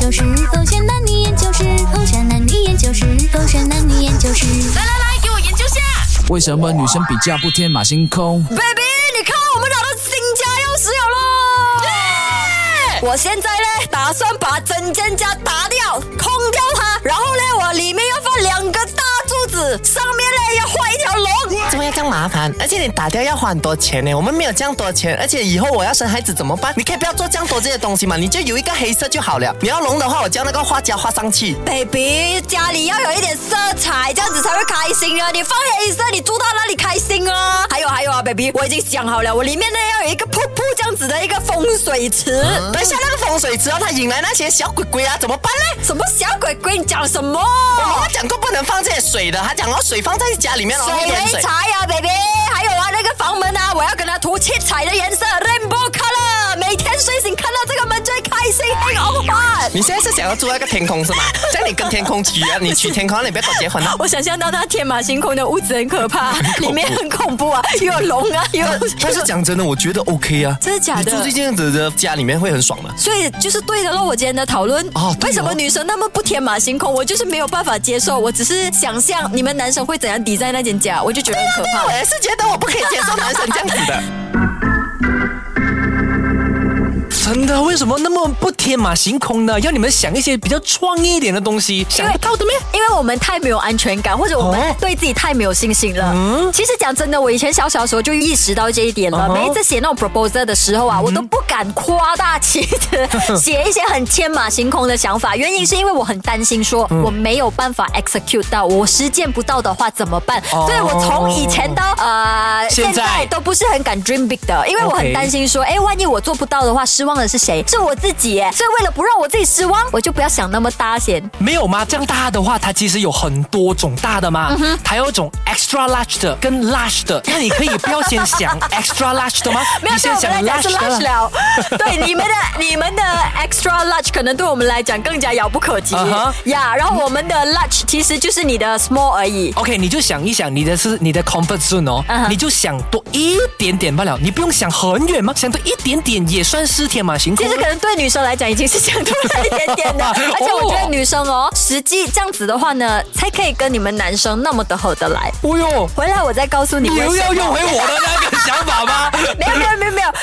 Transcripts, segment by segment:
究室，狗选男女研究室，狗选男女研究室，狗选男女研究室。来来来，给我研究下。为什么女生比较不天马行空？baby，你看我们找到新家钥匙了耶！我现在呢，打算把整间家打掉，空掉它，然后呢，我里面要放两个大柱子，上面呢要画一条龙。怎么要这样麻烦？而且你打掉要花很多钱呢，我们没有这样多钱，而且以后我要生孩子怎么办？你可以不要做这样多这些东西嘛，你就有一个黑色就好了。你要龙的话，我叫那个画家画上去。baby，家里要有一点色彩，这样子才会开心啊！你放黑色，你住到那里开心哦？啊，baby，我已经想好了，我里面呢要有一个瀑布这样子的一个风水池。等一下那个风水池啊，它引来那些小鬼鬼啊，怎么办呢？什么小鬼鬼？你讲什么？我妈妈讲过不能放这些水的，她讲哦水放在家里面哦，水淹为财呀，baby。还有啊，那个房门啊，我要跟它涂七彩的颜色你现在是想要住那个天空是吗？这样你跟天空娶啊，你娶天空，你不要跟我结婚啊。我想象到那天马行空的屋子很可怕，里面很恐怖啊，又有龙啊，又有。但是讲真的，我觉得 OK 啊。真的假的你住这样子的家里面会很爽吗？所以就是对的咯，我今天的讨论哦为什么女生那么不天马行空？我就是没有办法接受，我只是想象你们男生会怎样抵在那间家，我就觉得很可怕我。也是觉得我不可以接受男生这样子的。为什么那么不天马行空呢？要你们想一些比较创意一点的东西，想不到的咩？因为我们太没有安全感，或者我们哦对自己太没有信心了。嗯其实讲真的，我以前小小的时候就意识到这一点了。每一次写那种 proposal 的时候啊，我都不敢夸大其词写一些很天马行空的想法。原因是因为我很担心说嗯我没有办法 execute 到，我实践不到的话怎么办？哦所以我从以前到呃现在都不是很敢 dream big 的，因为我很担心说，哎，万一我做不到的话，失望的是谁？是我自己耶。所以为了不让我自己失望，我就不要想那么大先。没有吗？这样大的话，它其实有很多种大的嘛，嗯它有一种 extra large 的跟 large 的。那你可以不要先想 extra large 的吗？没有，对我你先想们来讲是 large 的 large。了。对，你们的 你们的 extra large 可能对我们来讲更加遥不可及呀。然后我们的 large 其实就是你的 small 而已。OK，你就想一想，你的是你的 comfort zone 哦你就想多一点点罢了，你不用想很远吗？想多一点点也算是天马行空其。实可能对女生来讲已经是想多了一点点的，而且我觉得女生哦，实际这样子的话呢，才可以跟你们男生那么的合得来。哦呦，回来我再告诉你你。要用回我的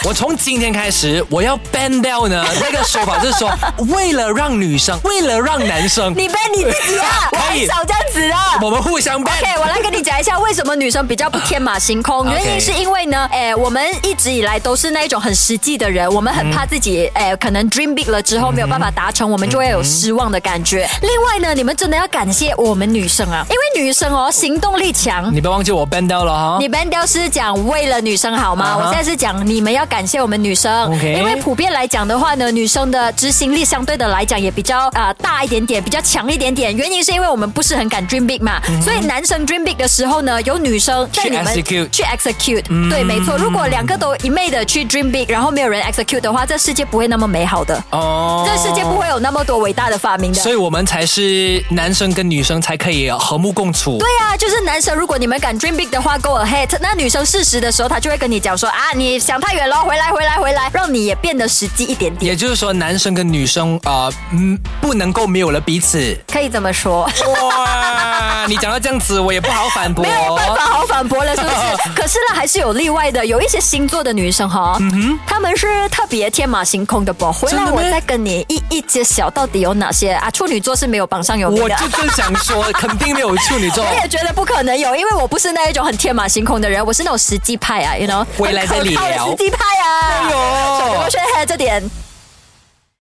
我从今天开始，我要 ban 掉呢。那个说法就是说，为了让女生，为了让男生，你 ban 你自己啊，我 可以很少这样子的。我们互相 ban。OK，我来跟你讲一下为什么女生比较不天马行空。原因是因为呢，哎，我们一直以来都是那一种很实际的人，我们很怕自己，哎，可能 dream big 了之后没有办法达成，我们就会有失望的感觉。另外呢，你们真的要感谢我们女生啊，因为女生哦行动力强。你不要忘记我 ban 掉了哈。你 ban 掉是讲为了女生好吗我现在是讲你们要感谢我们女生 OK 因为普遍来讲的话呢，女生的执行力相对的来讲也比较啊、呃大一点点，比较强一点点。原因是因为我们不是很敢 dream big 嘛，所以男生 dream big 的时候呢，有女生在去你们 execute 去 execute，、对，没错。如果两个都一昧的去 dream big，然后没有人 execute 的话，这世界不会那么美好的，哦这世界不会有那么多伟大的发明的。所以我们才是男生跟女生才可以和睦共处。对啊，就是男生，如果你们敢 dream big 的话，go ahead。那女生适时的时候，她就会跟你讲说啊，你想太远了，回来，回来，回来，让你也变得实际一点点，也就是说，男生跟女生啊，嗯、不能够没有了彼此。可以这么说。哇，你讲到这样子，我也不好反驳。没有办法好反驳了，是不是？可是呢，还是有例外的。有一些星座的女生哈，嗯哼，他们是特别天马行空的不？回来我再跟你一一揭晓到底有哪些啊？处女座是没有榜上有名的。我就正想说，肯定没有处女座。我也觉得不可能有，因为我不是那一种很天马行空的人，我是那种实际派啊，you know，回来的聊实际派啊。哎呦所以我觉得这点